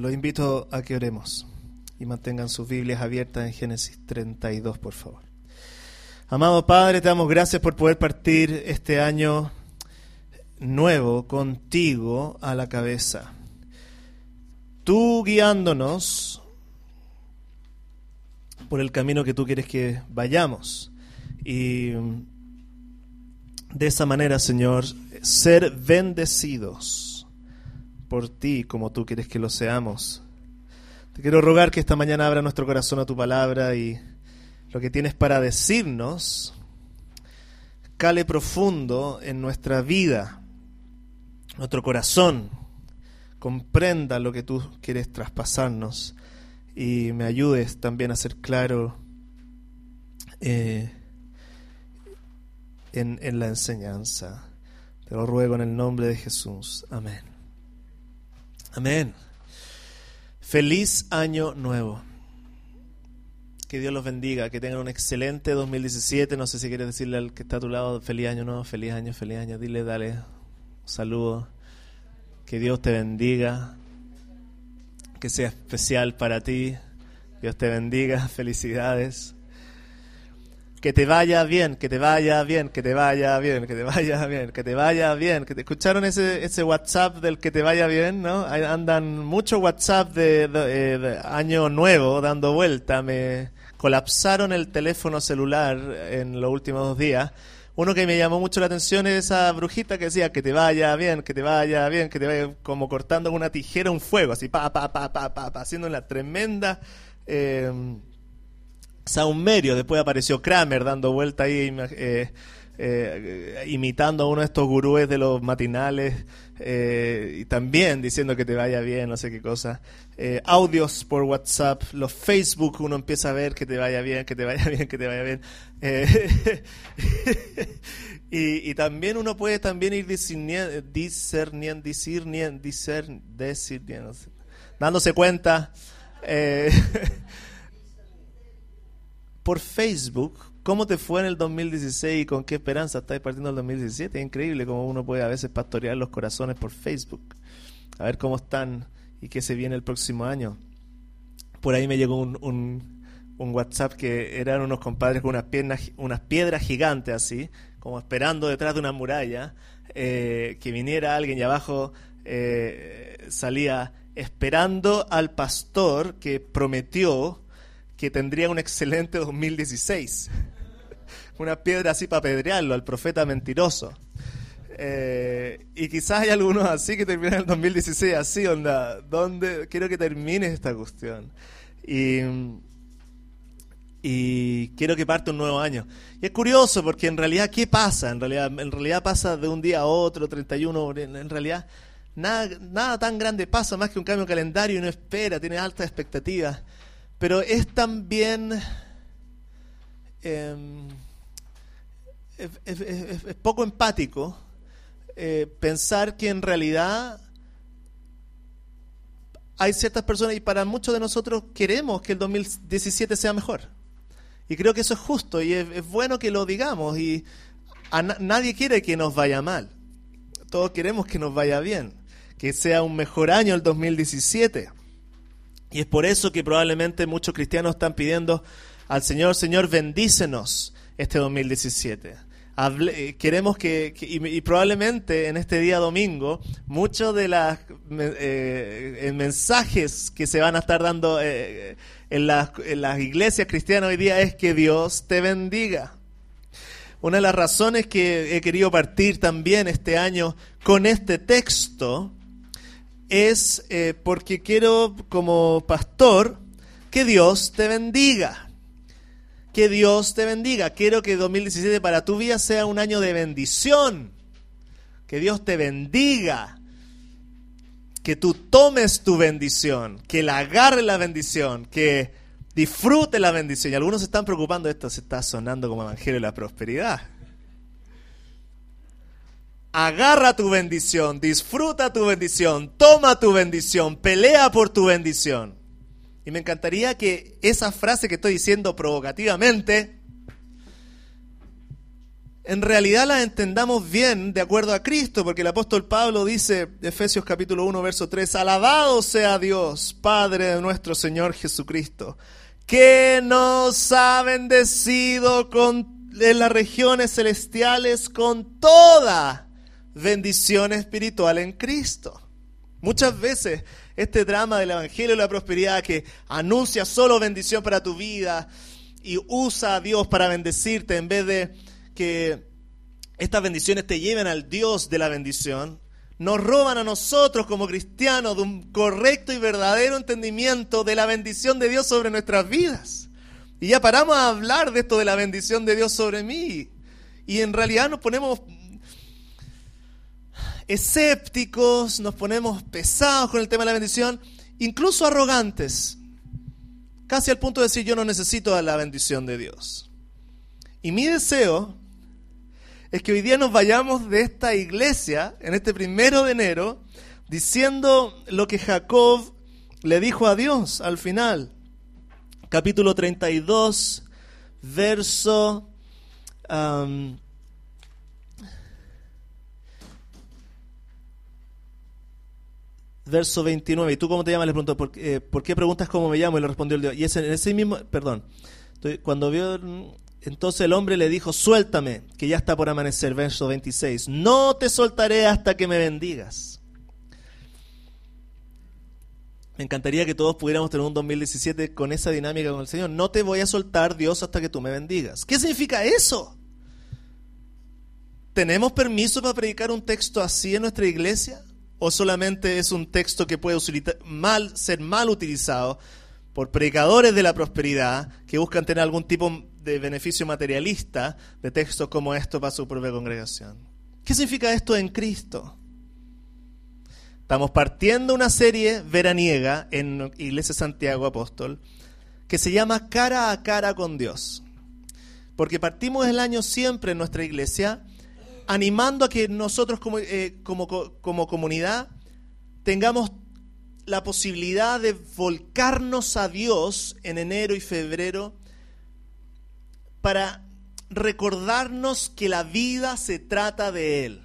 Los invito a que oremos y mantengan sus Biblias abiertas en Génesis 32, por favor. Amado Padre, te damos gracias por poder partir este año nuevo contigo a la cabeza. Tú guiándonos por el camino que tú quieres que vayamos. Y de esa manera, Señor, ser bendecidos por ti como tú quieres que lo seamos. Te quiero rogar que esta mañana abra nuestro corazón a tu palabra y lo que tienes para decirnos cale profundo en nuestra vida, nuestro corazón, comprenda lo que tú quieres traspasarnos y me ayudes también a ser claro eh, en, en la enseñanza. Te lo ruego en el nombre de Jesús. Amén. Amén. Feliz año nuevo. Que Dios los bendiga, que tengan un excelente 2017. No sé si quieres decirle al que está a tu lado, feliz año nuevo, feliz año, feliz año. Dile, dale, un saludo. Que Dios te bendiga. Que sea especial para ti. Dios te bendiga. Felicidades. Que te vaya bien, que te vaya bien, que te vaya bien, que te vaya bien, que te vaya bien. Que te escucharon ese, ese WhatsApp del que te vaya bien, ¿no? andan mucho WhatsApp de, de, de, año nuevo dando vuelta. Me colapsaron el teléfono celular en los últimos dos días. Uno que me llamó mucho la atención es esa brujita que decía que te vaya bien, que te vaya bien, que te vaya como cortando con una tijera un fuego, así pa, pa, pa, pa, pa, pa haciendo una tremenda... Eh, saumerio. Después apareció Kramer dando vuelta ahí, eh, eh, imitando a uno de estos gurúes de los matinales eh, y también diciendo que te vaya bien, no sé qué cosa. Eh, audios por WhatsApp, los Facebook, uno empieza a ver que te vaya bien, que te vaya bien, que te vaya bien. Y, también uno puede también ir discerniendo, discerniendo, discerniendo, discerniendo dándose cuenta. Por Facebook cómo te fue en el 2016 y con qué esperanza estás partiendo el 2017. Es increíble cómo uno puede a veces pastorear los corazones por Facebook. A ver cómo están y qué se viene el próximo año. Por ahí me llegó un WhatsApp que eran unos compadres con unas, piernas, unas piedras gigantes así, como esperando detrás de una muralla, eh, que viniera alguien y abajo eh, salía esperando al pastor que prometió que tendría un excelente 2016. Una piedra así para apedrearlo, al profeta mentiroso. Eh, y quizás hay algunos así que terminan el 2016 así, onda, ¿dónde quiero que termine esta cuestión? Y, y quiero que parte un nuevo año. Y es curioso porque en realidad, ¿qué pasa? En realidad, en realidad pasa de un día a otro, 31, en realidad nada, nada tan grande pasa más que un cambio de calendario y uno espera, tiene altas expectativas. Pero es también... Eh, es, poco empático eh, pensar que en realidad hay ciertas personas y para muchos de nosotros queremos que el 2017 sea mejor. Y creo que eso es justo y es, bueno que lo digamos y a na nadie quiere que nos vaya mal. Todos queremos que nos vaya bien, que sea un mejor año el 2017. Y es por eso que probablemente muchos cristianos están pidiendo al Señor, Señor, bendícenos este 2017. Hable, eh, queremos que, que y, y, probablemente en este día domingo, muchos de los eh, mensajes que se van a estar dando eh, en, las, en las iglesias cristianas hoy día es que Dios te bendiga. Una de las razones que he querido partir también este año con este texto es eh, porque quiero como pastor que Dios te bendiga. Que Dios te bendiga. Quiero que 2017 para tu vida sea un año de bendición. Que Dios te bendiga. Que tú tomes tu bendición. Que la agarre la bendición. Que disfrute la bendición. Y algunos se están preocupando. Esto se está sonando como evangelio de la prosperidad agarra tu bendición, disfruta tu bendición, toma tu bendición, pelea por tu bendición. Y me encantaría que esa frase que estoy diciendo provocativamente en realidad las entendamos bien de acuerdo a Cristo, porque el apóstol Pablo dice, Efesios capítulo 1, verso 3, alabado sea Dios, Padre de nuestro Señor Jesucristo, que nos ha bendecido con, en las regiones celestiales con toda bendición espiritual en Cristo. Muchas veces este drama del Evangelio de la Prosperidad que anuncia solo bendición para tu vida y usa a Dios para bendecirte en vez de que estas bendiciones te lleven al Dios de la bendición, nos roban a nosotros como cristianos de un correcto y verdadero entendimiento de la bendición de Dios sobre nuestras vidas. Y ya paramos a hablar de esto de la bendición de Dios sobre mí. Y en realidad nos ponemos escépticos, nos ponemos pesados con el tema de la bendición, incluso arrogantes, casi al punto de decir yo no necesito la bendición de Dios. Y mi deseo es que hoy día nos vayamos de esta iglesia, en este primero de enero, diciendo lo que Jacob le dijo a Dios al final. Capítulo 32, verso... verso 29. ¿Y tú cómo te llamas? Le preguntó, ¿por, eh, ¿por qué preguntas cómo me llamo? Y le respondió el Dios. Y en ese mismo, perdón, cuando vio entonces el hombre le dijo, suéltame, que ya está por amanecer, verso 26. No te soltaré hasta que me bendigas. Me encantaría que todos pudiéramos tener un 2017 con esa dinámica con el Señor. No te voy a soltar, Dios, hasta que tú me bendigas. ¿Qué significa eso? ¿Tenemos permiso para predicar un texto así en nuestra iglesia? ¿O solamente es un texto que puede ser mal utilizado por predicadores de la prosperidad que buscan tener algún tipo de beneficio materialista de textos como esto para su propia congregación. ¿Qué significa esto en Cristo? Estamos partiendo una serie veraniega en Iglesia Santiago Apóstol que se llama Cara a Cara con Dios. Porque partimos el año siempre en nuestra iglesia animando a que nosotros como, eh, como, comunidad tengamos la posibilidad de volcarnos a Dios en enero y febrero para recordarnos que la vida se trata de Él,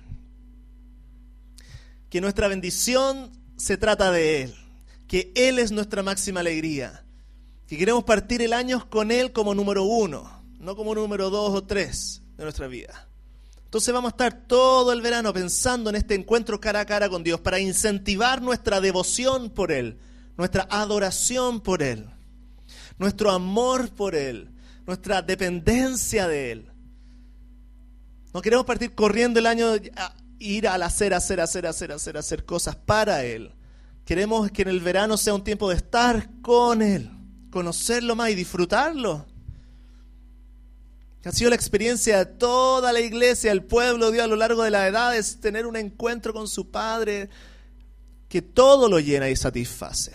que nuestra bendición se trata de Él, que Él es nuestra máxima alegría, que queremos partir el año con Él como número uno, no como número dos o tres de nuestra vida. Entonces vamos a estar todo el verano pensando en este encuentro cara a cara con Dios para incentivar nuestra devoción por Él, nuestra adoración por Él, nuestro amor por Él, nuestra dependencia de Él. No queremos partir corriendo el año a ir al hacer, hacer, hacer, hacer, hacer, hacer cosas para Él. Queremos que en el verano sea un tiempo de estar con Él, conocerlo más y disfrutarlo. Ha sido la experiencia de toda la iglesia, el pueblo Dios a lo largo de las edades, tener un encuentro con su Padre que todo lo llena y satisface.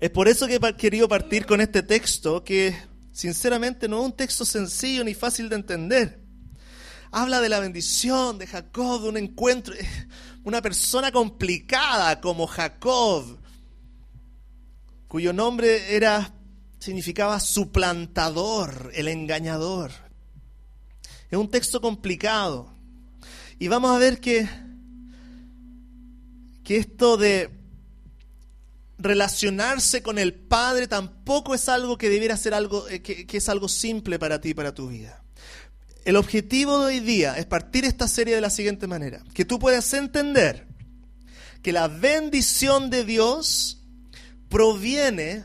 Es por eso que he querido partir con este texto que Sinceramente no es un texto sencillo ni fácil de entender. Habla de la bendición de Jacob, de un encuentro, una persona complicada como Jacob, cuyo nombre era significaba suplantador, el engañador. Es un texto complicado. Y vamos a ver que, que esto de relacionarse con el Padre tampoco es algo que debiera ser algo eh, que, es algo simple para ti, para tu vida. El objetivo de hoy día es partir esta serie de la siguiente manera, que tú puedas entender que la bendición de Dios proviene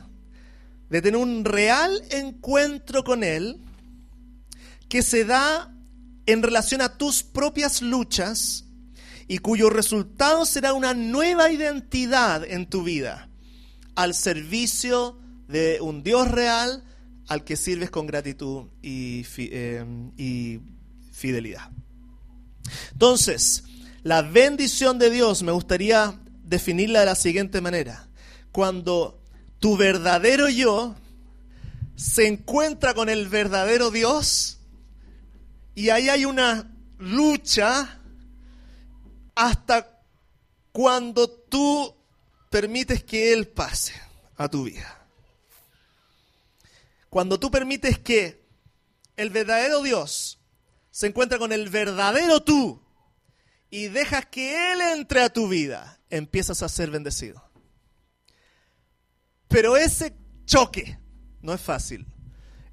de tener un real encuentro con Él que se da en relación a tus propias luchas y cuyo resultado será una nueva identidad en tu vida al servicio de un Dios real al que sirves con gratitud y, eh, fidelidad. Entonces, la bendición de Dios me gustaría definirla de la siguiente manera. Cuando tu verdadero yo se encuentra con el verdadero Dios y ahí hay una lucha hasta cuando tú permites que Él pase a tu vida. Cuando tú permites que el verdadero Dios se encuentra con el verdadero tú y dejas que Él entre a tu vida, empiezas a ser bendecido. Pero ese choque no es fácil.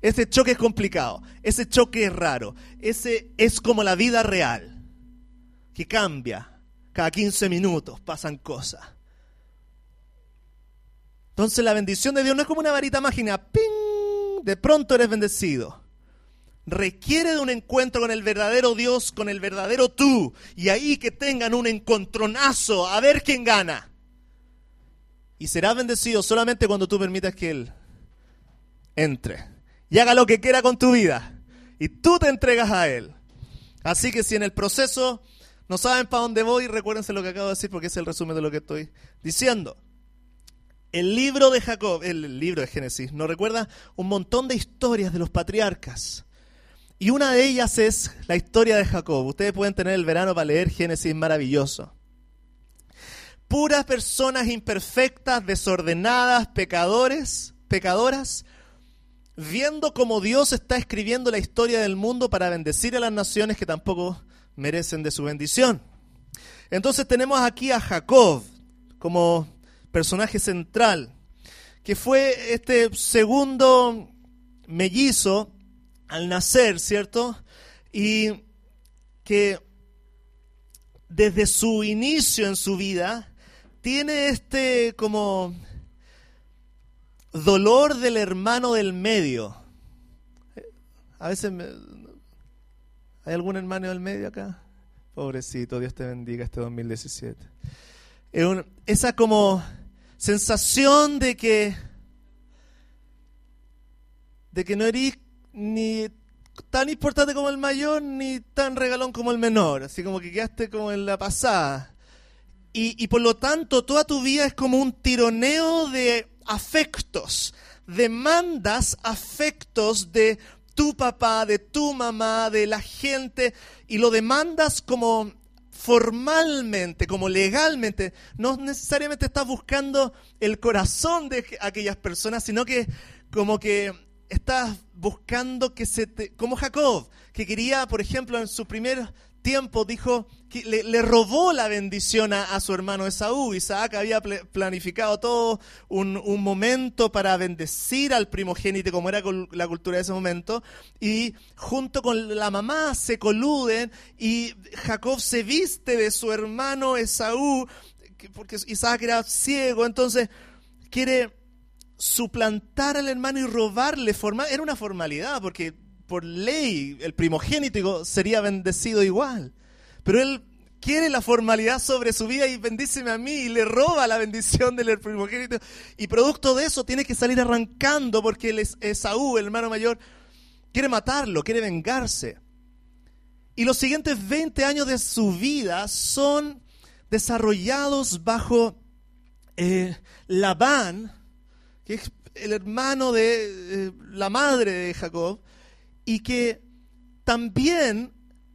Ese choque es complicado. Ese choque es raro. Ese es como la vida real, que cambia. Cada 15 minutos pasan cosas. Entonces la bendición de Dios no es como una varita mágica. ¡Ping! De pronto eres bendecido. Requiere de un encuentro con el verdadero Dios, con el verdadero tú. Y ahí que tengan un encontronazo a ver quién gana. Y serás bendecido solamente cuando tú permitas que Él entre y haga lo que quiera con tu vida. Y tú te entregas a Él. Así que si en el proceso no saben para dónde voy, recuérdense lo que acabo de decir porque es el resumen de lo que estoy diciendo. El libro de Jacob, el libro de Génesis, nos recuerda un montón de historias de los patriarcas. Y una de ellas es la historia de Jacob. Ustedes pueden tener el verano para leer Génesis maravilloso. Puras personas imperfectas, desordenadas, pecadores, pecadoras, viendo cómo Dios está escribiendo la historia del mundo para bendecir a las naciones que tampoco merecen de su bendición. Entonces tenemos aquí a Jacob como personaje central, que fue este segundo mellizo al nacer, ¿cierto? Y que desde su inicio en su vida tiene este como dolor del hermano del medio. A veces ¿Hay algún hermano del medio acá? Pobrecito, Dios te bendiga este 2017. esa como sensación de que de que no eres ni tan importante como el mayor ni tan regalón como el menor, así como que quedaste como en la pasada. Y, por lo tanto toda tu vida es como un tironeo de afectos, demandas afectos de tu papá, de tu mamá, de la gente, y lo demandas como formalmente, como legalmente, no necesariamente estás buscando el corazón de aquellas personas, sino que como que estás buscando que se te, como Jacob, que quería, por ejemplo, en su primer tiempo dijo que le, robó la bendición a, su hermano Esaú. Isaac había planificado todo un, momento para bendecir al primogénito, como era la cultura de ese momento, y junto con la mamá se coluden y Jacob se viste de su hermano Esaú, porque Isaac era ciego, entonces quiere suplantar al hermano y robarle. Era una formalidad, porque por ley el primogénito sería bendecido igual. Pero él quiere la formalidad sobre su vida y bendíceme a mí y le roba la bendición del primogénito. Y producto de eso tiene que salir arrancando porque Esaú, el hermano mayor, quiere matarlo, quiere vengarse. Y los siguientes 20 años de su vida son desarrollados bajo eh, Labán, que es el hermano de eh, la madre de Jacob, y que también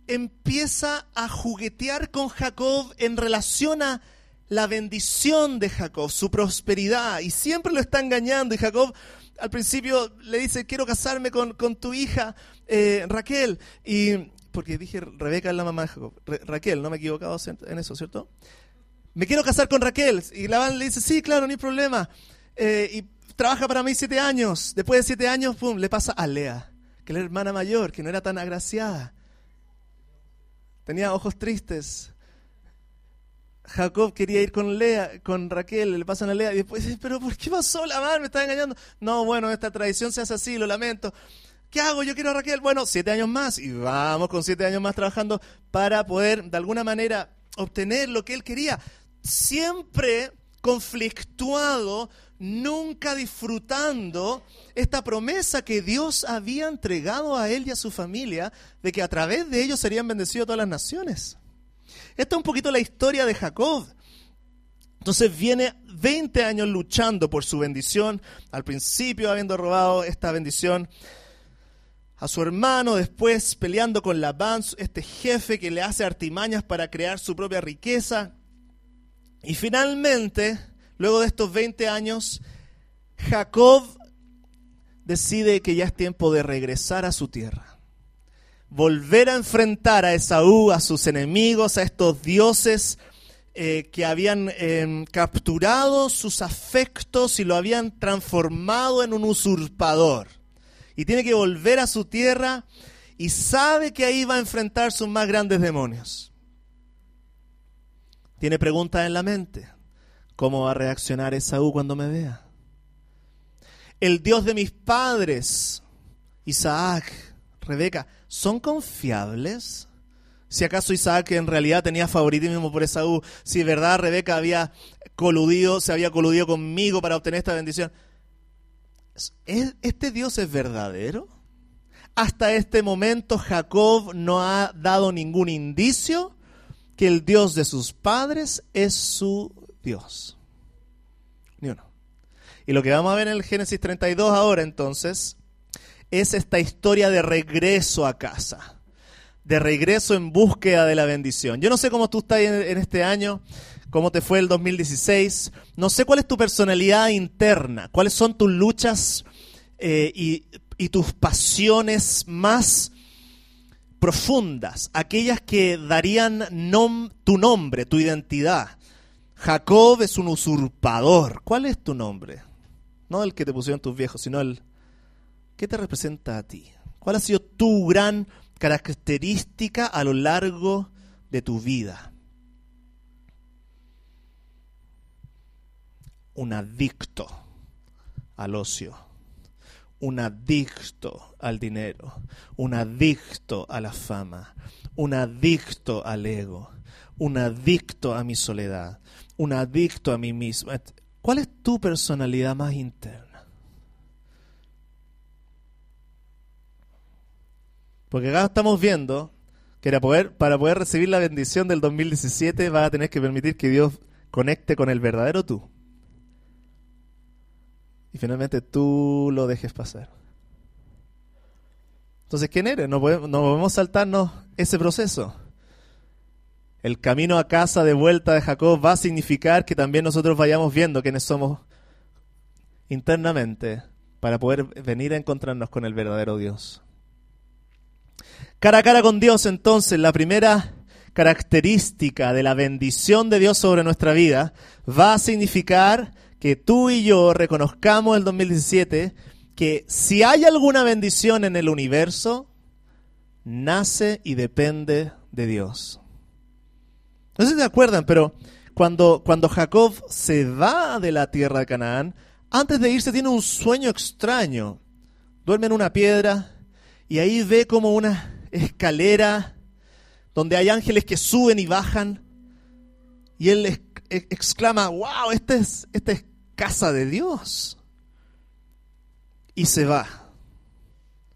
empieza a juguetear con Jacob en relación a la bendición de Jacob, su prosperidad, y siempre lo está engañando. Y Jacob al principio le dice, quiero casarme con, tu hija eh, Raquel. Y porque dije, Rebeca es la mamá de Jacob. Raquel, no me he equivocado en eso, ¿cierto? Me quiero casar con Raquel. Y Labán le dice, sí, claro, no hay problema. Eh, y trabaja para mí siete años. Después de siete años, pum, le pasa a Lea que la hermana mayor, que no era tan agraciada. Tenía ojos tristes. Jacob quería ir con Lea, con Raquel, le pasan a Lea y después dice, pero ¿por qué pasó la madre? Me está engañando. No, bueno, esta tradición se hace así, lo lamento. ¿Qué hago? Yo quiero a Raquel. Bueno, siete años más y vamos con siete años más trabajando para poder de alguna manera obtener lo que él quería. Siempre conflictuado nunca disfrutando esta promesa que Dios había entregado a él y a su familia de que a través de ellos serían bendecidos todas las naciones. Esta es un poquito la historia de Jacob. Entonces viene 20 años luchando por su bendición, al principio habiendo robado esta bendición a su hermano, después peleando con Labán, este jefe que le hace artimañas para crear su propia riqueza, y finalmente Luego de estos 20 años, Jacob decide que ya es tiempo de regresar a su tierra. volver a enfrentar a Esaú, a sus enemigos, a estos dioses eh, que habían em, capturado sus afectos y lo habían transformado en un usurpador. Y tiene que volver a su tierra y sabe que ahí va a enfrentar sus más grandes demonios. Tiene preguntas en la mente. ¿Cómo va a reaccionar Esaú cuando me vea? El Dios de mis padres, Isaac, Rebeca, ¿son confiables? Si acaso Isaac en realidad tenía favoritismo por Esaú, si de verdad Rebeca había coludido, se había coludido conmigo para obtener esta bendición. ¿Este Dios es verdadero? Hasta este momento Jacob no ha dado ningún indicio que el Dios de sus padres es su Dios. Ni uno. Y lo que vamos a ver en el Génesis 32 ahora entonces es esta historia de regreso a casa, de regreso en búsqueda de la bendición. Yo no sé cómo tú estás en, este año, cómo te fue el 2016, no sé cuál es tu personalidad interna, cuáles son tus luchas eh, y, tus pasiones más profundas, aquellas que darían tu nombre, tu identidad. Jacob es un usurpador. ¿Cuál es tu nombre? No el que te pusieron tus viejos, sino el ¿Qué te representa a ti? ¿Cuál ha sido tu gran característica a lo largo de tu vida? Un adicto al ocio, un adicto al dinero, un adicto a la fama, un adicto al ego, un adicto a mi soledad, un adicto a mí mismo. ¿Cuál es tu personalidad más interna? Porque acá estamos viendo que para poder, para poder recibir la bendición del 2017 vas a tener que permitir que Dios conecte con el verdadero tú. Y finalmente tú lo dejes pasar. Entonces, ¿quién eres? No podemos, no podemos saltarnos ese proceso. El camino a casa de vuelta de Jacob va a significar que también nosotros vayamos viendo quiénes somos internamente para poder venir a encontrarnos con el verdadero Dios. Cara a cara con Dios, entonces, la primera característica de la bendición de Dios sobre nuestra vida va a significar que tú y yo reconozcamos el 2017 que si hay alguna bendición en el universo, nace y depende de Dios. No sé si se acuerdan, pero cuando, cuando Jacob se va de la tierra de Canaán, antes de irse tiene un sueño extraño. Duerme en una piedra y ahí ve como una escalera donde hay ángeles que suben y bajan. Y él exclama, wow, esta es, esta es casa de Dios. Y se va.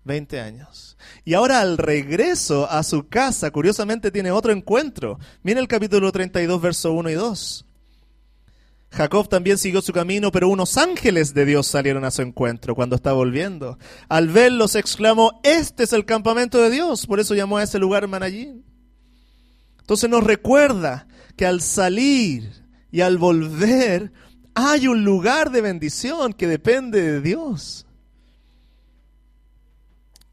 20 años. Y ahora al regreso a su casa, curiosamente tiene otro encuentro. Mira el capítulo 32, verso 1 y 2. Jacob también siguió su camino, pero unos ángeles de Dios salieron a su encuentro cuando estaba volviendo. Al verlos exclamó, este es el campamento de Dios. Por eso llamó a ese lugar Manallín. Entonces nos recuerda que al salir y al volver hay un lugar de bendición que depende de Dios.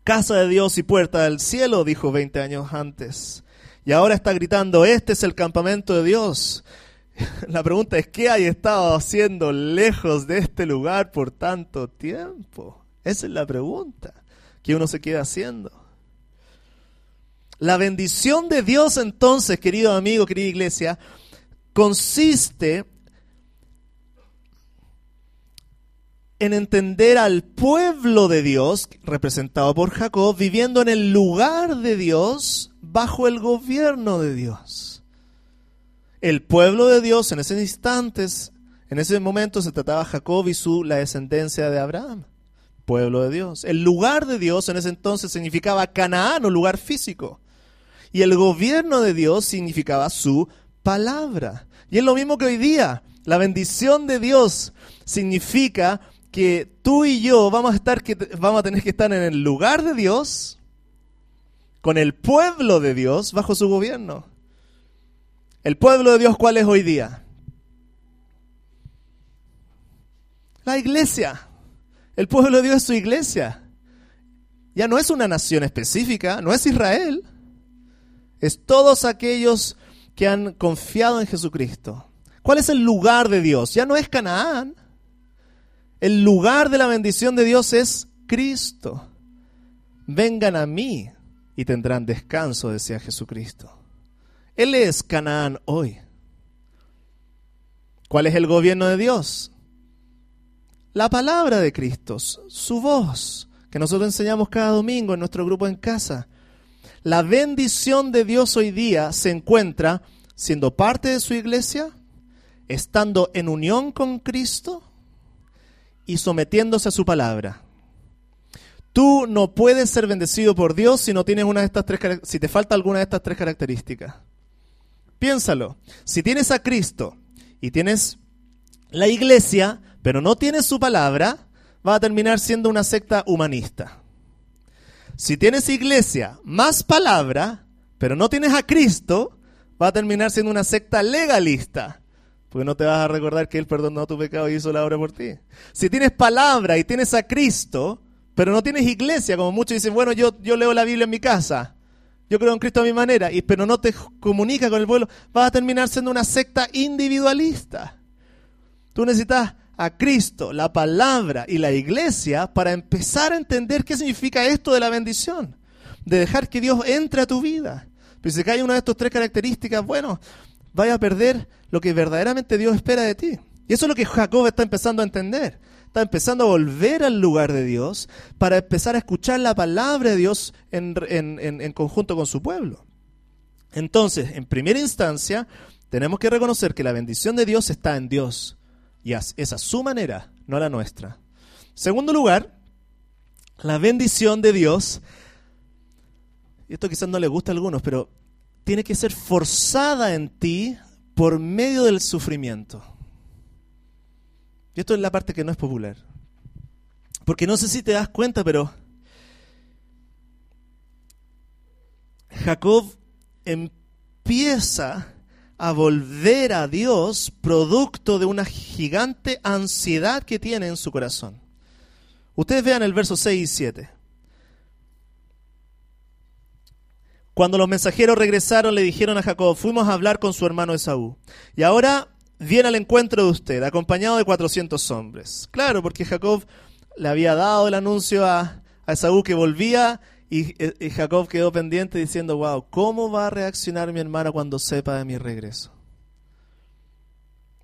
Casa de Dios y puerta del cielo, dijo 20 años antes. Y ahora está gritando, este es el campamento de Dios. La pregunta es, ¿qué hay estado haciendo lejos de este lugar por tanto tiempo? Esa es la pregunta que uno se queda haciendo. La bendición de Dios entonces, querido amigo, querida iglesia, consiste en entender al pueblo de Dios, representado por Jacob, viviendo en el lugar de Dios, bajo el gobierno de Dios el pueblo de Dios en esos instantes, en ese momento se trataba Jacob y su la descendencia de Abraham, pueblo de Dios. El lugar de Dios en ese entonces significaba Canaán o lugar físico. Y el gobierno de Dios significaba su palabra. Y es lo mismo que hoy día. La bendición de Dios significa que tú y yo vamos a estar vamos a tener que estar en el lugar de Dios con el pueblo de Dios bajo su gobierno. ¿El pueblo de Dios cuál es hoy día? La iglesia. El pueblo de Dios es su iglesia. ya no es una nación específica, no es Israel, es todos aquellos que han confiado en Jesucristo. ¿Cuál es el lugar de Dios? Ya no es Canaán. El lugar de la bendición de Dios es Cristo. Vengan a mí y tendrán descanso, decía Jesucristo. Él es Canaán hoy. ¿Cuál es el gobierno de Dios? La palabra de Cristo, su voz, que nosotros enseñamos cada domingo en nuestro grupo en casa. La bendición de Dios hoy día se encuentra siendo parte de su iglesia, estando en unión con Cristo y sometiéndose a su palabra. Tú no puedes ser bendecido por Dios si no tienes una de estas tres si te falta alguna de estas tres características. Piénsalo. Si tienes a Cristo y tienes la iglesia, pero no tienes su palabra, va a terminar siendo una secta humanista. Si tienes iglesia más palabra, pero no tienes a Cristo, va a terminar siendo una secta legalista. Porque no te vas a recordar que Él perdonó tu pecado y hizo la obra por ti. Si tienes palabra y tienes a Cristo, pero no tienes iglesia, como muchos dicen, bueno, yo, yo leo la Biblia en mi casa, yo creo en Cristo a mi manera, y, pero no te comunica con el pueblo, vas a terminar siendo una secta individualista. Tú necesitas a Cristo, la palabra y la iglesia para empezar a entender qué significa esto de la bendición, de dejar que Dios entre a tu vida. Pero si cae una de estas tres características, bueno, vaya a perder lo que verdaderamente Dios espera de ti. Y eso es lo que Jacob está empezando a entender. Está empezando a volver al lugar de Dios para empezar a escuchar la palabra de Dios en, en conjunto con su pueblo. Entonces, en primera instancia, tenemos que reconocer que la bendición de Dios está en Dios y es a su manera, no a la nuestra. Segundo lugar, la bendición de Dios, y esto quizás no le gusta a algunos, pero tiene que ser forzada en ti por medio del sufrimiento. Y esto es la parte que no es popular. Porque no sé si te das cuenta, pero Jacob empieza a volver a Dios producto de una gigante ansiedad que tiene en su corazón. Ustedes vean el verso 6 y 7. Cuando los mensajeros regresaron, le dijeron a Jacob, fuimos a hablar con su hermano Esaú. Y ahora viene al encuentro de usted, acompañado de 400 hombres. Claro, porque Jacob le había dado el anuncio a, a Esaú que volvía eh, y, Jacob quedó pendiente diciendo, wow, ¿cómo va a reaccionar mi hermana cuando sepa de mi regreso?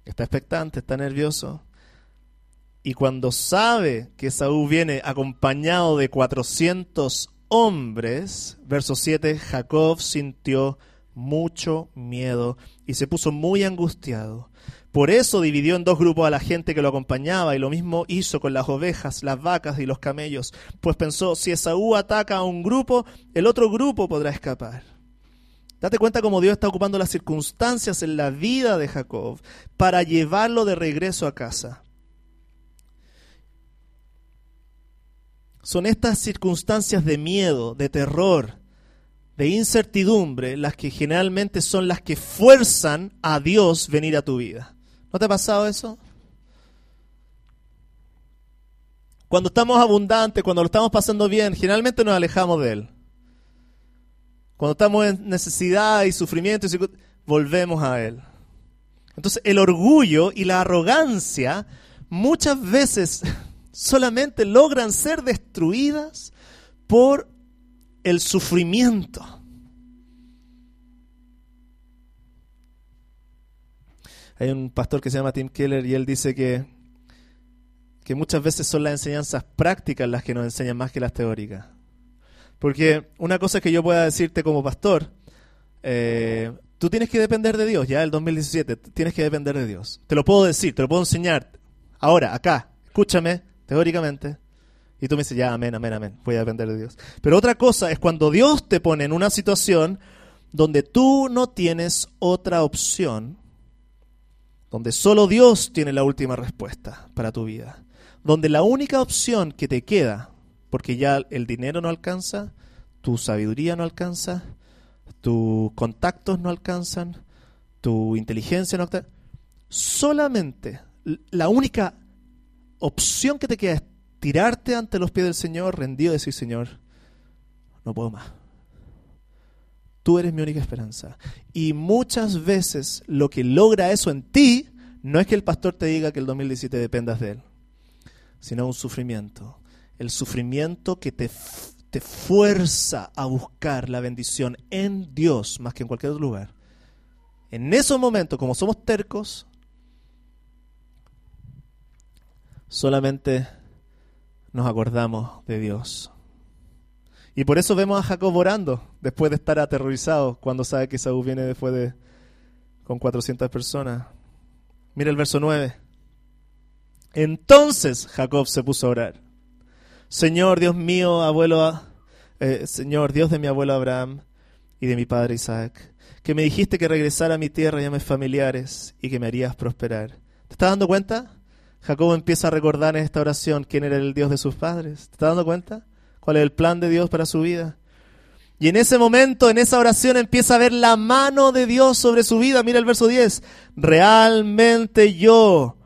Está expectante, está nervioso. Y cuando sabe que Saúl viene acompañado de 400 hombres, verso 7, Jacob sintió mucho miedo y se puso muy angustiado. Por eso dividió en dos grupos a la gente que lo acompañaba y lo mismo hizo con las ovejas, las vacas y los camellos, pues pensó, si Esaú ataca a un grupo, el otro grupo podrá escapar. Date cuenta cómo Dios está ocupando las circunstancias en la vida de Jacob para llevarlo de regreso a casa. Son estas circunstancias de miedo, de terror, de incertidumbre las que generalmente son las que fuerzan a Dios venir a tu vida. ¿No te ha pasado eso? Cuando estamos abundantes, cuando lo estamos pasando bien, generalmente nos alejamos de Él. Cuando estamos en necesidad y sufrimiento, volvemos a Él. Entonces el orgullo y la arrogancia muchas veces solamente logran ser destruidas por el sufrimiento. Hay un pastor que se llama Tim Keller y él dice que, que muchas veces son las enseñanzas prácticas las que nos enseñan más que las teóricas. Porque una cosa es que yo pueda decirte como pastor, eh, tú tienes que depender de Dios, ya el 2017, tienes que depender de Dios. Te lo puedo decir, te lo puedo enseñar ahora, acá, escúchame, teóricamente. Y tú me dices, ya, amén, amén, amén, voy a depender de Dios. Pero otra cosa es cuando Dios te pone en una situación donde tú no tienes otra opción donde solo Dios tiene la última respuesta para tu vida, donde la única opción que te queda, porque ya el dinero no alcanza, tu sabiduría no alcanza, tus contactos no alcanzan, tu inteligencia no alcanza, solamente la única opción que te queda es tirarte ante los pies del Señor, rendido decir, Señor, no puedo más. Tú eres mi única esperanza. Y muchas veces lo que logra eso en ti no es que el pastor te diga que el 2017 dependas de él, sino un sufrimiento. El sufrimiento que te, te fuerza a buscar la bendición en Dios más que en cualquier otro lugar. En esos momentos, como somos tercos, solamente nos acordamos de Dios. Y por eso vemos a Jacob orando, después de estar aterrorizado, cuando sabe que Saúl viene después de con 400 personas. Mira el verso 9. Entonces Jacob se puso a orar. Señor, Dios mío, abuelo, eh, Señor, Dios de mi abuelo Abraham y de mi padre Isaac, que me dijiste que regresara a mi tierra y a mis familiares y que me harías prosperar. ¿Te estás dando cuenta? Jacob empieza a recordar en esta oración quién era el Dios de sus padres. ¿Te estás dando cuenta? ¿Cuál es el plan de Dios para su vida? Y en ese momento, en esa oración, empieza a ver la mano de Dios sobre su vida. Mira el verso 10. Realmente yo,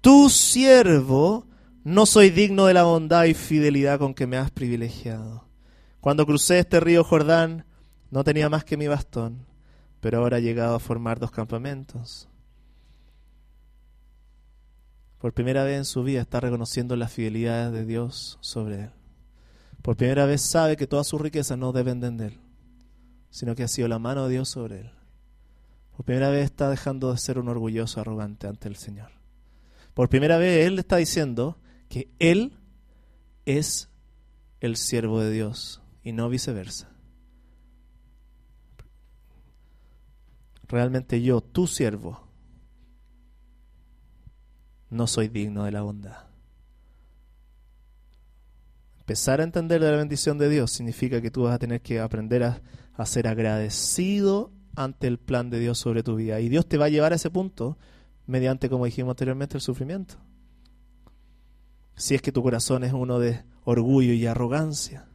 tu siervo, no soy digno de la bondad y fidelidad con que me has privilegiado. Cuando crucé este río Jordán, no tenía más que mi bastón, pero ahora he llegado a formar dos campamentos. Por primera vez en su vida está reconociendo la fidelidad de Dios sobre él. Por primera vez sabe que todas sus riquezas no dependen de él, sino que ha sido la mano de Dios sobre él. Por primera vez está dejando de ser un orgulloso arrogante ante el Señor. Por primera vez él está diciendo que él es el siervo de Dios y no viceversa. Realmente yo, tu siervo, no soy digno de la bondad. Empezar a entender de la bendición de Dios significa que tú vas a tener que aprender a, a, ser agradecido ante el plan de Dios sobre tu vida. Y Dios te va a llevar a ese punto mediante, como dijimos anteriormente, el sufrimiento. Si es que tu corazón es uno de orgullo y arrogancia.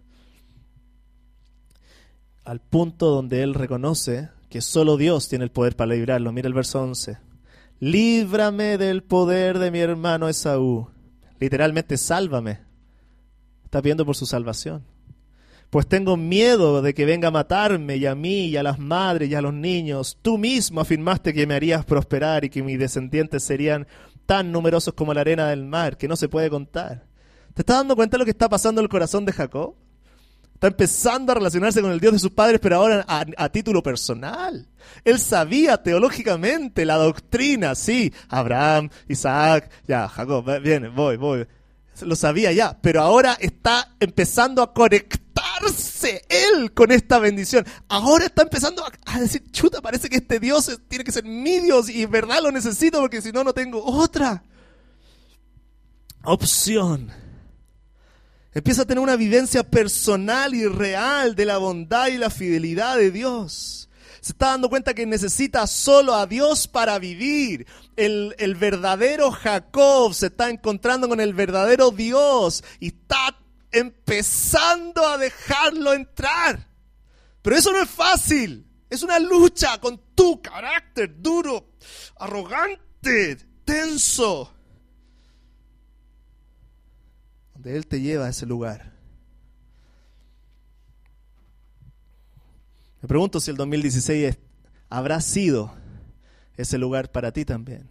Al punto donde Él reconoce que solo Dios tiene el poder para librarlo. Mira el verso 11 líbrame del poder de mi hermano Esaú. Literalmente, sálvame. Está pidiendo por su salvación. Pues tengo miedo de que venga a matarme y a mí y a las madres y a los niños. Tú mismo afirmaste que me harías prosperar y que mis descendientes serían tan numerosos como la arena del mar, que no se puede contar. ¿Te estás dando cuenta de lo que está pasando en el corazón de Jacob? Está empezando a relacionarse con el Dios de sus padres, pero ahora a, título personal. Él sabía teológicamente la doctrina, sí, Abraham, Isaac, ya, Jacob, viene, voy, voy. Lo sabía ya, pero ahora está empezando a conectarse él con esta bendición. Ahora está empezando a, decir, chuta, parece que este Dios tiene que ser mi Dios y verdad lo necesito porque si no, no tengo otra opción. Empieza a tener una vivencia personal y real de la bondad y la fidelidad de Dios. Se está dando cuenta que necesita solo a Dios para vivir. El, el verdadero Jacob se está encontrando con el verdadero Dios y está empezando a dejarlo entrar. Pero eso no es fácil. Es una lucha con tu carácter duro, arrogante, tenso. Él te lleva a ese lugar. Me pregunto si el 2016 habrá sido ese lugar para ti también.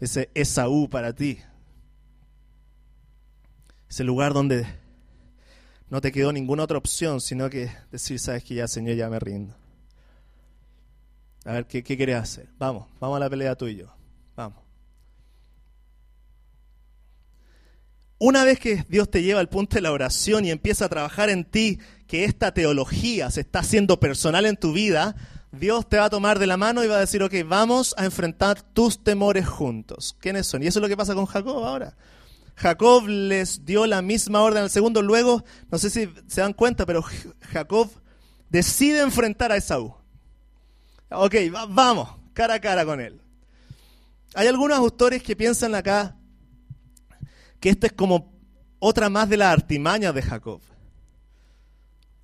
Ese Esaú para ti. Ese lugar donde no te quedó ninguna otra opción, sino que decir, sabes que ya, Señor, ya me rindo. A ver, ¿qué, qué quieres hacer? Vamos, vamos a la pelea tú y yo. Vamos. Una vez que Dios te lleva al punto de la oración y empieza a trabajar en ti, que esta teología se está haciendo personal en tu vida, Dios te va a tomar de la mano y va a decir, ok, vamos a enfrentar tus temores juntos. ¿Quiénes son? Y eso es lo que pasa con Jacob ahora. Jacob les dio la misma orden al segundo, luego, no sé si se dan cuenta, pero Jacob decide enfrentar a Esaú. Ok, vamos, cara a cara con él. Hay algunos autores que piensan acá que esto es como otra más de las artimañas de Jacob.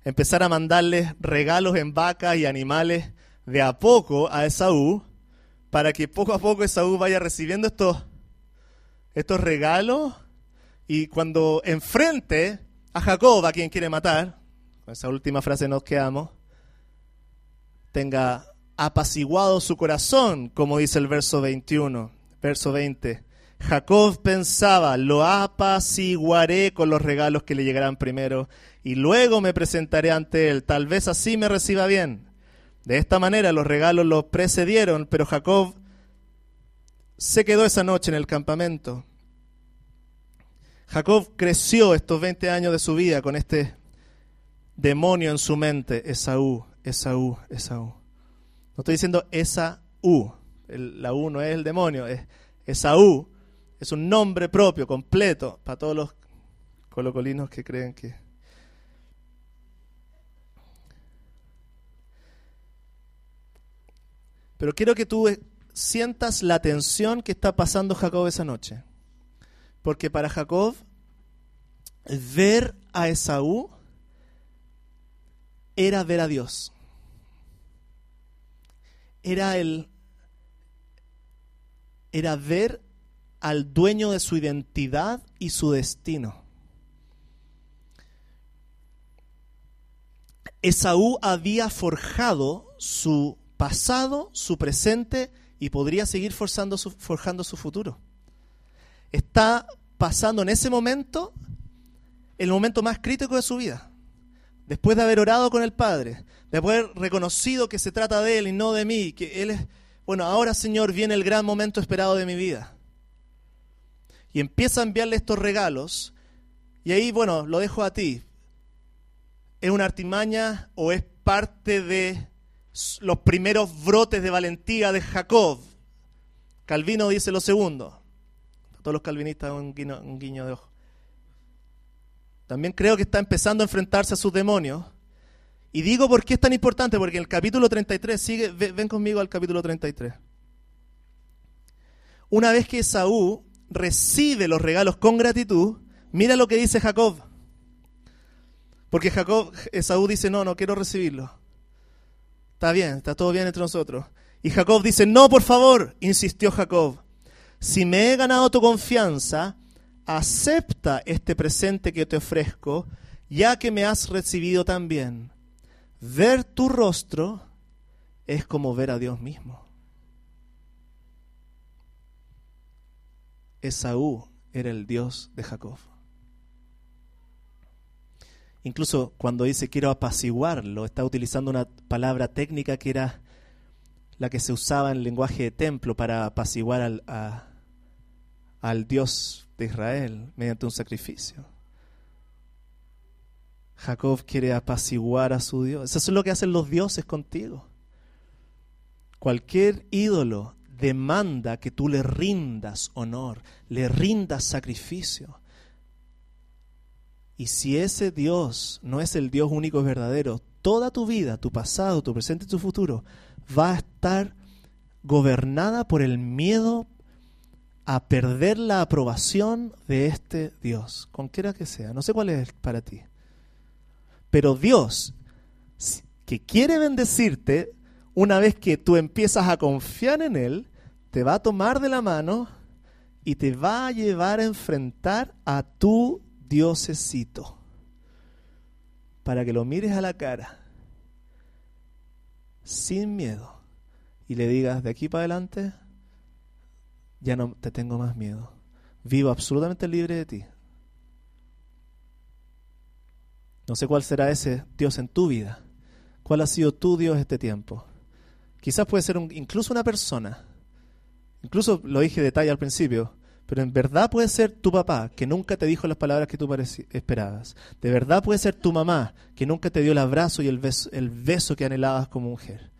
Empezar a mandarle regalos en vacas y animales de a poco a Esaú, para que poco a poco Esaú vaya recibiendo estos, estos regalos y cuando enfrente a Jacob, a quien quiere matar, con esa última frase nos quedamos, tenga apaciguado su corazón, como dice el verso 21, verso 20. Jacob pensaba, lo apaciguaré con los regalos que le llegarán primero y luego me presentaré ante él, tal vez así me reciba bien. De esta manera los regalos lo precedieron, pero Jacob se quedó esa noche en el campamento. Jacob creció estos 20 años de su vida con este demonio en su mente, Esaú, Esaú, Esaú. No estoy diciendo Esaú, la U no es el demonio, es Esaú, es un nombre propio, completo, para todos los colocolinos que creen que... Pero quiero que tú sientas la tensión que está pasando Jacob esa noche. Porque para Jacob, ver a Esaú era ver a Dios. Era el era ver al dueño de su identidad y su destino. Esaú había forjado su pasado, su presente y podría seguir forjando su futuro. Está pasando en ese momento el momento más crítico de su vida después de haber orado con el Padre, de haber reconocido que se trata de Él y no de mí, que Él es, bueno, ahora Señor viene el gran momento esperado de mi vida. Y empieza a enviarle estos regalos, y ahí, bueno, lo dejo a ti. ¿Es una artimaña o es parte de los primeros brotes de valentía de Jacob? Calvino dice lo segundo. todos los calvinistas un un guiño de ojo. También creo que está empezando a enfrentarse a sus demonios. Y digo por qué es tan importante, porque en el capítulo 33, sigue, ven conmigo al capítulo 33. Una vez que Esaú recibe los regalos con gratitud, mira lo que dice Jacob. Porque Jacob, Esaú dice, no, no quiero recibirlo. Está bien, está todo bien entre nosotros. Y Jacob dice, no, por favor, insistió Jacob. Si me he ganado tu confianza, acepta este presente que te ofrezco, ya que me has recibido también. Ver tu rostro es como ver a Dios mismo. Esaú era el Dios de Jacob. Incluso cuando dice quiero apaciguarlo, está utilizando una palabra técnica que era la que se usaba en el lenguaje de templo para apaciguar al, al Dios de Israel mediante un sacrificio. Jacob quiere apaciguar a su Dios. Eso es lo que hacen los dioses contigo. Cualquier ídolo demanda que tú le rindas honor, le rindas sacrificio. Y si ese Dios no es el Dios único y verdadero, toda tu vida, tu pasado, tu presente y tu futuro va a estar gobernada por el miedo a perder la aprobación de este Dios, quiera que sea. No sé cuál es para ti. Pero Dios, que quiere bendecirte, una vez que tú empiezas a confiar en Él, te va a tomar de la mano y te va a llevar a enfrentar a tu diosecito. Para que lo mires a la cara, sin miedo, y le digas, de aquí para adelante, ya no te tengo más miedo. Vivo absolutamente libre de ti. No sé cuál será ese Dios en tu vida. ¿Cuál ha sido tu Dios este tiempo? Quizás puede ser incluso una persona. Incluso lo dije de detalle al principio, pero en verdad puede ser tu papá, que nunca te dijo las palabras que tú esperabas. De verdad puede ser tu mamá, que nunca te dio el abrazo y el beso, el beso que anhelabas como mujer.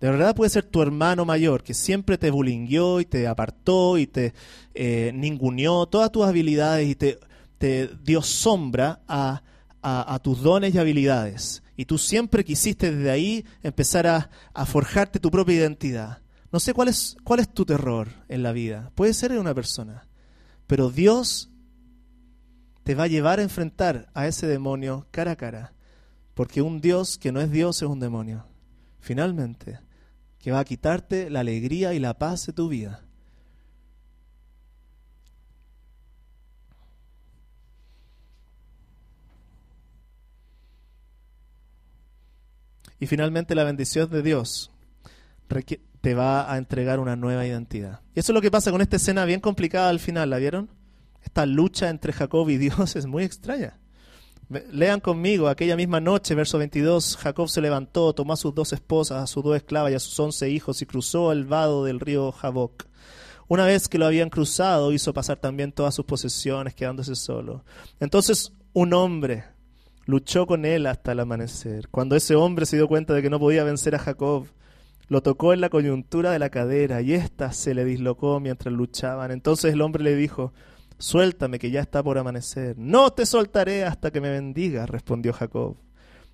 De verdad puede ser tu hermano mayor que siempre te bulingueó y te apartó y te eh, ninguneó todas tus habilidades y te, te dio sombra a, a, tus dones y habilidades. Y tú siempre quisiste desde ahí empezar a, a, forjarte tu propia identidad. No sé cuál es, cuál es tu terror en la vida. Puede ser de una persona. Pero Dios te va a llevar a enfrentar a ese demonio cara a cara. Porque un Dios que no es Dios es un demonio. Finalmente que va a quitarte la alegría y la paz de tu vida. Y finalmente la bendición de Dios te va a entregar una nueva identidad. Y eso es lo que pasa con esta escena bien complicada al final, ¿la vieron? Esta lucha entre Jacob y Dios es muy extraña. Lean conmigo, aquella misma noche, verso 22, Jacob se levantó, tomó a sus dos esposas, a sus dos esclavas y a sus once hijos y cruzó el vado del río Jaboc. Una vez que lo habían cruzado, hizo pasar también todas sus posesiones, quedándose solo. Entonces un hombre luchó con él hasta el amanecer. Cuando ese hombre se dio cuenta de que no podía vencer a Jacob, lo tocó en la coyuntura de la cadera y ésta se le dislocó mientras luchaban. Entonces el hombre le dijo, Suéltame, que ya está por amanecer. No te soltaré hasta que me bendiga, respondió Jacob.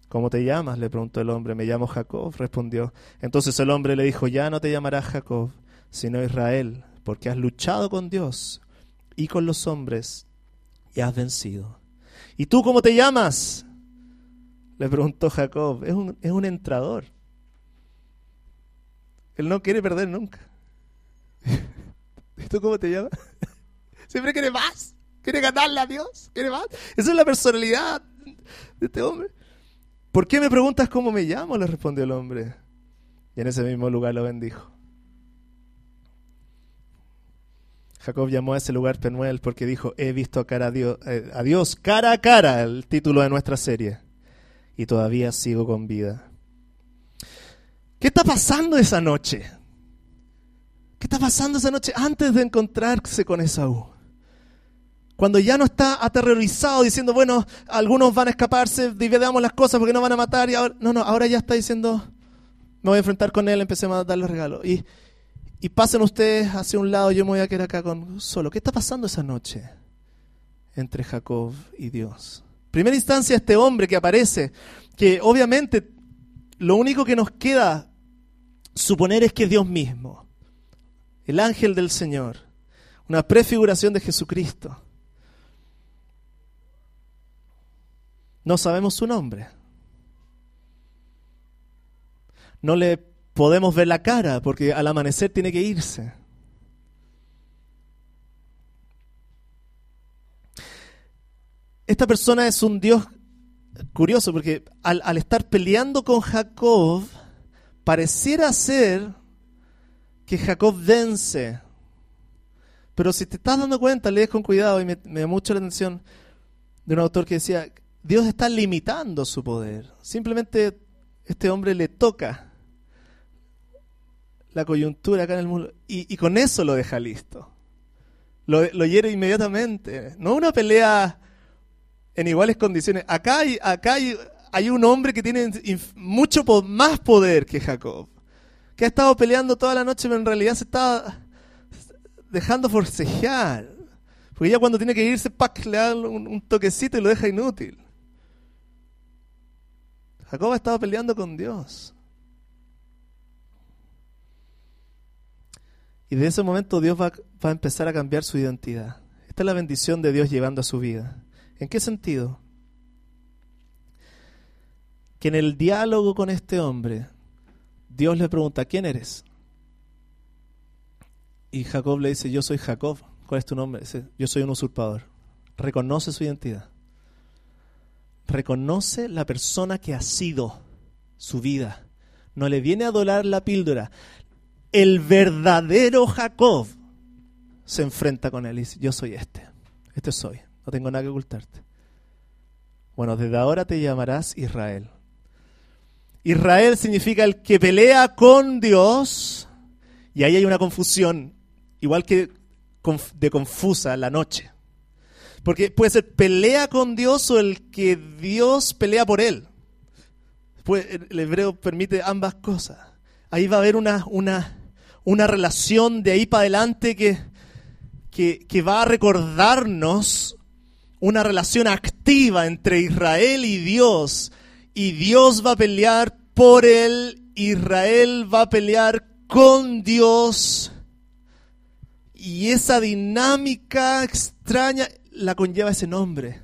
¿Cómo te llamas? le preguntó el hombre. Me llamo Jacob, respondió. Entonces el hombre le dijo, ya no te llamarás Jacob, sino Israel, porque has luchado con Dios y con los hombres y has vencido. ¿Y tú cómo te llamas? Le preguntó Jacob. Es un, es un entrador. Él no quiere perder nunca. ¿Y tú cómo te llamas? Siempre quiere más. Quiere ganarle a Dios. Quiere más. Esa es la personalidad de este hombre. ¿Por qué me preguntas cómo me llamo? Le respondió el hombre. Y en ese mismo lugar lo bendijo. Jacob llamó a ese lugar Penuel porque dijo, he visto a, cara a, Dios, eh, a Dios cara a cara, el título de nuestra serie, y todavía sigo con vida. ¿Qué está pasando esa noche? ¿Qué está pasando esa noche antes de encontrarse con Esaú? Cuando ya no está aterrorizado diciendo, bueno, algunos van a escaparse, dividamos las cosas porque no van a matar. Y ahora, no, no, ahora ya está diciendo, me voy a enfrentar con él, empecemos a darle regalos. Y, y pasen ustedes hacia un lado, yo me voy a quedar acá con solo. ¿Qué está pasando esa noche entre Jacob y Dios? Primera instancia, este hombre que aparece, que obviamente lo único que nos queda suponer es que es Dios mismo, el ángel del Señor, una prefiguración de Jesucristo. No sabemos su nombre. No le podemos ver la cara porque al amanecer tiene que irse. Esta persona es un Dios curioso porque al, estar peleando con Jacob, pareciera ser que Jacob vence. Pero si te estás dando cuenta, lees con cuidado y me, me da mucho la atención de un autor que decía, Dios está limitando su poder. Simplemente este hombre le toca la coyuntura acá en el mundo y, con eso lo deja listo. Lo, hiere inmediatamente. No una pelea en iguales condiciones. Acá hay, acá hay, un hombre que tiene mucho más poder que Jacob. Que ha estado peleando toda la noche, pero en realidad se está dejando forcejear. Porque ya cuando tiene que irse, ¡pac! le da un toquecito y lo deja inútil. Jacob ha estado peleando con Dios. Y de ese momento Dios va, a empezar a cambiar su identidad. Esta es la bendición de Dios llevando a su vida. ¿En qué sentido? Que en el diálogo con este hombre, Dios le pregunta, ¿quién eres? Y Jacob le dice, yo soy Jacob. ¿Cuál es tu nombre? Dice, yo soy un usurpador. Reconoce su identidad reconoce la persona que ha sido su vida. No le viene a dolar la píldora. El verdadero Jacob se enfrenta con él y dice, yo soy este, este soy, no tengo nada que ocultarte. Bueno, desde ahora te llamarás Israel. Israel significa el que pelea con Dios y ahí hay una confusión, igual que de confusa la noche. Porque puede ser pelea con Dios o el que Dios pelea por él. Pues el hebreo permite ambas cosas. Ahí va a haber una, una, una relación de ahí para adelante que, que, que va a recordarnos una relación activa entre Israel y Dios. Y Dios va a pelear por él, Israel va a pelear con Dios. Y esa dinámica extraña, la conlleva ese nombre.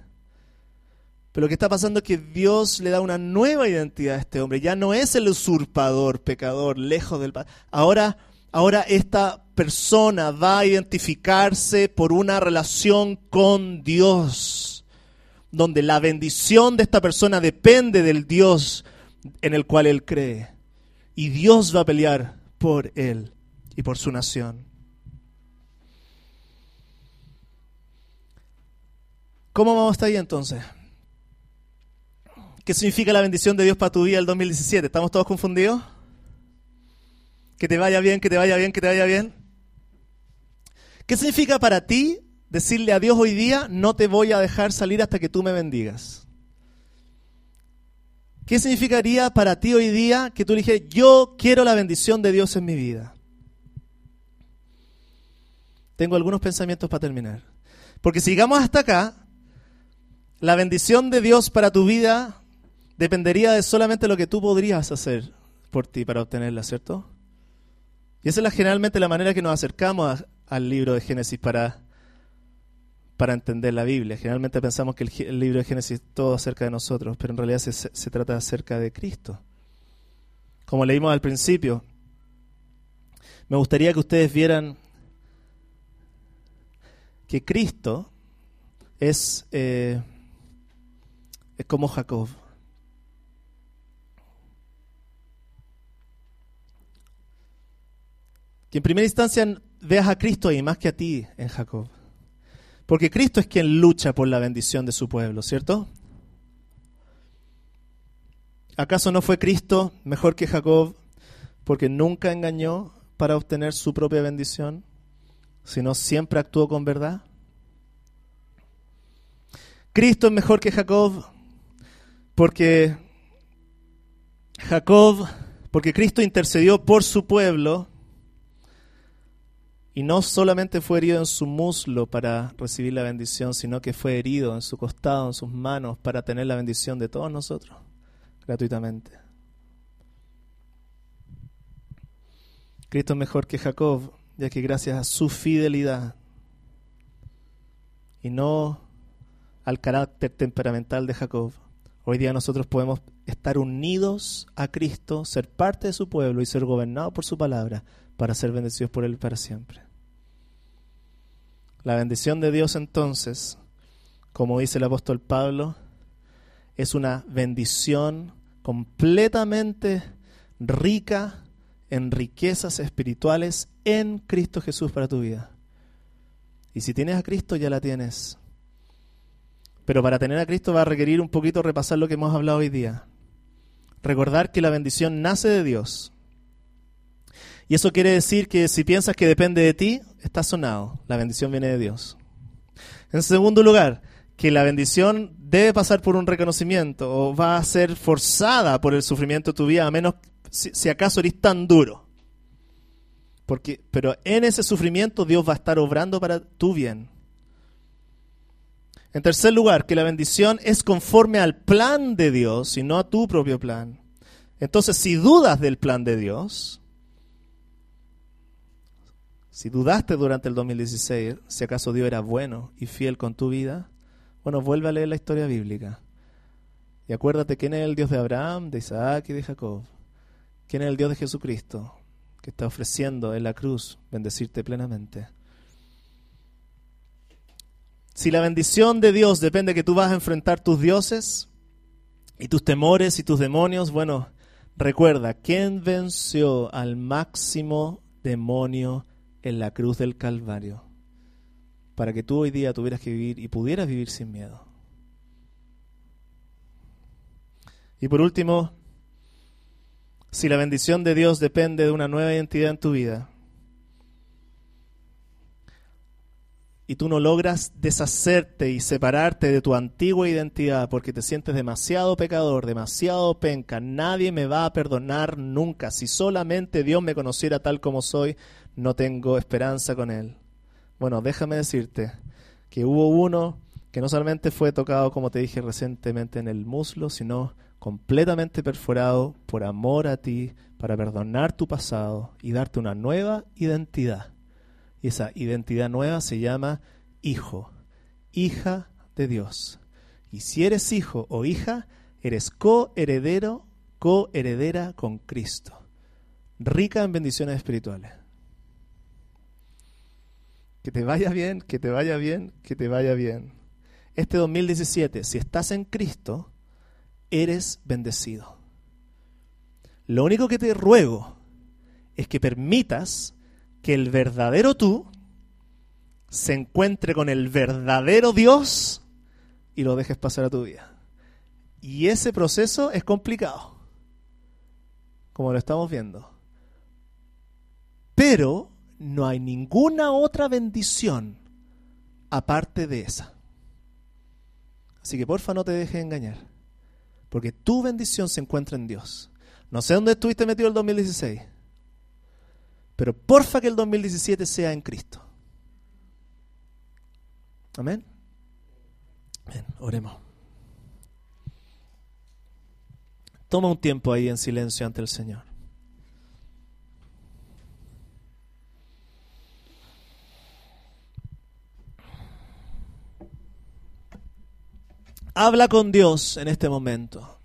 Pero lo que está pasando es que Dios le da una nueva identidad a este hombre. Ya no es el usurpador, pecador, lejos del. Ahora, ahora esta persona va a identificarse por una relación con Dios, donde la bendición de esta persona depende del Dios en el cual él cree. Y Dios va a pelear por él y por su nación. ¿Cómo vamos a estar ahí entonces? ¿Qué significa la bendición de Dios para tu vida el 2017? ¿Estamos todos confundidos? Que te vaya bien, que te vaya bien, que te vaya bien. ¿Qué significa para ti decirle a Dios hoy día, no te voy a dejar salir hasta que tú me bendigas? ¿Qué significaría para ti hoy día que tú dijeras, yo quiero la bendición de Dios en mi vida? Tengo algunos pensamientos para terminar. Porque si llegamos hasta acá, la bendición de Dios para tu vida dependería de solamente lo que tú podrías hacer por ti para obtenerla, ¿cierto? Y esa es generalmente la manera que nos acercamos al libro de Génesis para, para entender la Biblia. Generalmente pensamos que el, libro de Génesis es todo acerca de nosotros, pero en realidad se, se trata acerca de Cristo. Como leímos al principio, me gustaría que ustedes vieran que Cristo es eh, es como Jacob. Que en primera instancia veas a Cristo ahí más que a ti en Jacob. Porque Cristo es quien lucha por la bendición de su pueblo, ¿cierto? ¿Acaso no fue Cristo mejor que Jacob porque nunca engañó para obtener su propia bendición, sino siempre actuó con verdad? Cristo es mejor que Jacob porque Jacob, porque Cristo intercedió por su pueblo y no solamente fue herido en su muslo para recibir la bendición, sino que fue herido en su costado, en sus manos, para tener la bendición de todos nosotros, gratuitamente. Cristo es mejor que Jacob, ya que gracias a su fidelidad y no al carácter temperamental de Jacob, Hoy día nosotros podemos estar unidos a Cristo, ser parte de su pueblo y ser gobernados por su palabra para ser bendecidos por Él para siempre. La bendición de Dios entonces, como dice el apóstol Pablo, es una bendición completamente rica en riquezas espirituales en Cristo Jesús para tu vida. Y si tienes a Cristo ya la tienes. Pero para tener a Cristo va a requerir un poquito repasar lo que hemos hablado hoy día. Recordar que la bendición nace de Dios. Y eso quiere decir que si piensas que depende de ti, estás sonado. La bendición viene de Dios. En segundo lugar, que la bendición debe pasar por un reconocimiento o va a ser forzada por el sufrimiento de tu vida, a menos si, si acaso eres tan duro. Porque, pero en ese sufrimiento Dios va a estar obrando para tu bien. En tercer lugar, que la bendición es conforme al plan de Dios y no a tu propio plan. Entonces, si dudas del plan de Dios, si dudaste durante el 2016 si acaso Dios era bueno y fiel con tu vida, bueno, vuelve a leer la historia bíblica. Y acuérdate quién es el Dios de Abraham, de Isaac y de Jacob. ¿Quién es el Dios de Jesucristo que está ofreciendo en la cruz bendecirte plenamente? Si la bendición de Dios depende de que tú vas a enfrentar tus dioses y tus temores y tus demonios, bueno, recuerda, ¿quién venció al máximo demonio en la cruz del Calvario? Para que tú hoy día tuvieras que vivir y pudieras vivir sin miedo. Y por último, si la bendición de Dios depende de una nueva identidad en tu vida, y tú no logras deshacerte y separarte de tu antigua identidad porque te sientes demasiado pecador, demasiado penca, nadie me va a perdonar nunca. Si solamente Dios me conociera tal como soy, no tengo esperanza con Él. Bueno, déjame decirte que hubo uno que no solamente fue tocado, como te dije recientemente, en el muslo, sino completamente perforado por amor a ti, para perdonar tu pasado y darte una nueva identidad. Y esa identidad nueva se llama hijo, hija de Dios. Y si eres hijo o hija, eres coheredero, coheredera con Cristo. Rica en bendiciones espirituales. Que te vaya bien, que te vaya bien, que te vaya bien. Este 2017, si estás en Cristo, eres bendecido. Lo único que te ruego es que permitas que el verdadero tú se encuentre con el verdadero Dios y lo dejes pasar a tu vida. Y ese proceso es complicado, como lo estamos viendo. Pero no hay ninguna otra bendición aparte de esa. Así que porfa no te dejes engañar, porque tu bendición se encuentra en Dios. No sé dónde estuviste metido el 2016, pero porfa que el 2017 sea en Cristo. Amén. Bien, oremos. Toma un tiempo ahí en silencio ante el Señor. Habla con Dios en este momento.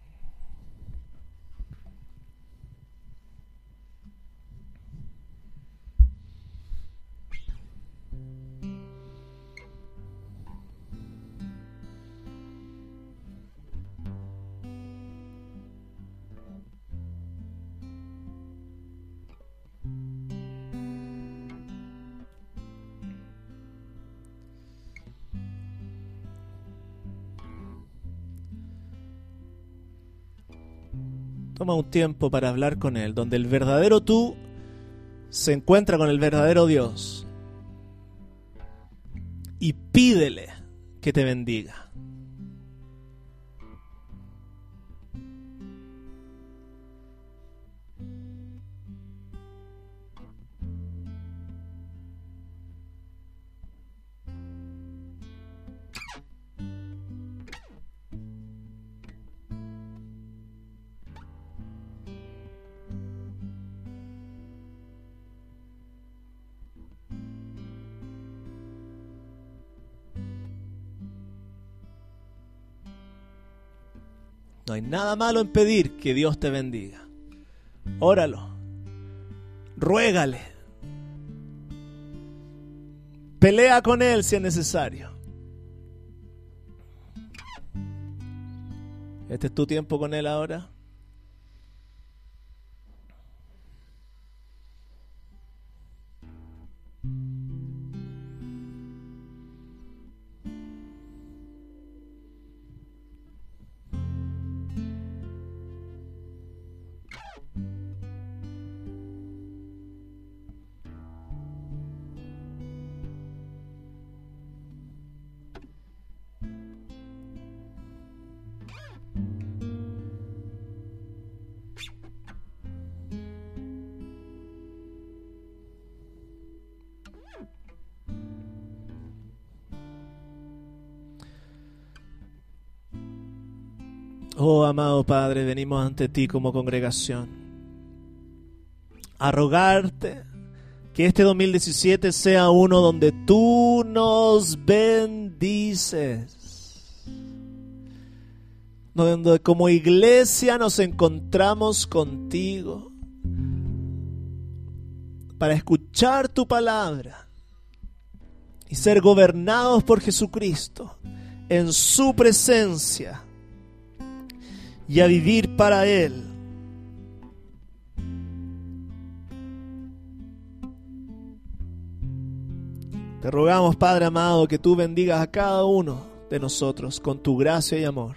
Un tiempo para hablar con Él, donde el verdadero tú se encuentra con el verdadero Dios. Y pídele que te bendiga. Nada malo en pedir que Dios te bendiga. Óralo. Ruégale. Pelea con Él si es necesario. Este es tu tiempo con Él ahora. Oh amado Padre, venimos ante ti como congregación a rogarte que este 2017 sea uno donde tú nos bendices. Donde como iglesia nos encontramos contigo para escuchar tu palabra y ser gobernados por Jesucristo en su presencia y a vivir para Él. Te rogamos, Padre amado, que tú bendigas a cada uno de nosotros con tu gracia y amor.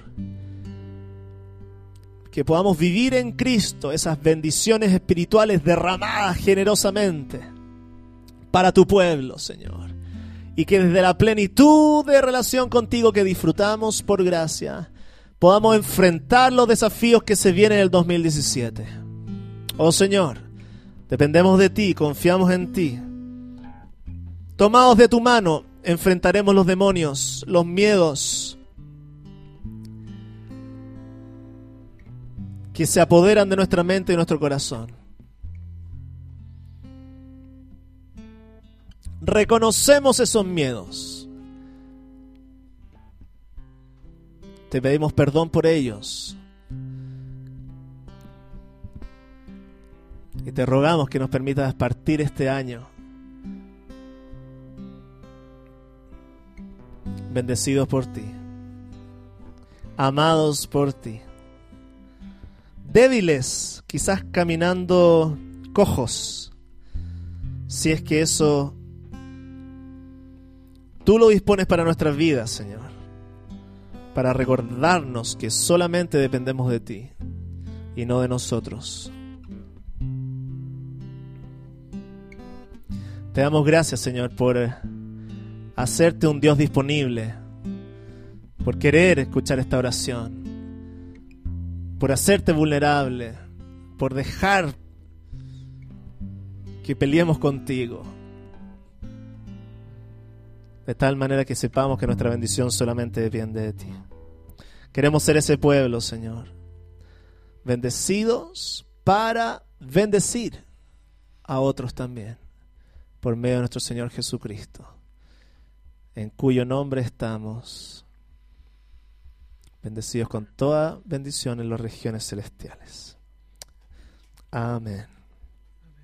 Que podamos vivir en Cristo esas bendiciones espirituales derramadas generosamente para tu pueblo, Señor. Y que desde la plenitud de relación contigo que disfrutamos por gracia, podamos enfrentar los desafíos que se vienen en el 2017. Oh Señor, dependemos de ti, confiamos en ti. Tomados de tu mano, enfrentaremos los demonios, los miedos que se apoderan de nuestra mente y nuestro corazón. Reconocemos esos miedos Te pedimos perdón por ellos. Y te rogamos que nos permitas partir este año. Bendecidos por ti, amados por ti, débiles, quizás caminando cojos, si es que eso tú lo dispones para nuestras vidas, Señor, para recordarnos que solamente dependemos de ti y no de nosotros. Te damos gracias, Señor, por hacerte un Dios disponible, por querer escuchar esta oración, por hacerte vulnerable, por dejar que peleemos contigo. De tal manera que sepamos que nuestra bendición solamente depende de ti. Queremos ser ese pueblo, Señor. Bendecidos para bendecir a otros también por medio de nuestro Señor Jesucristo, en cuyo nombre estamos bendecidos con toda bendición en las regiones celestiales. Amén.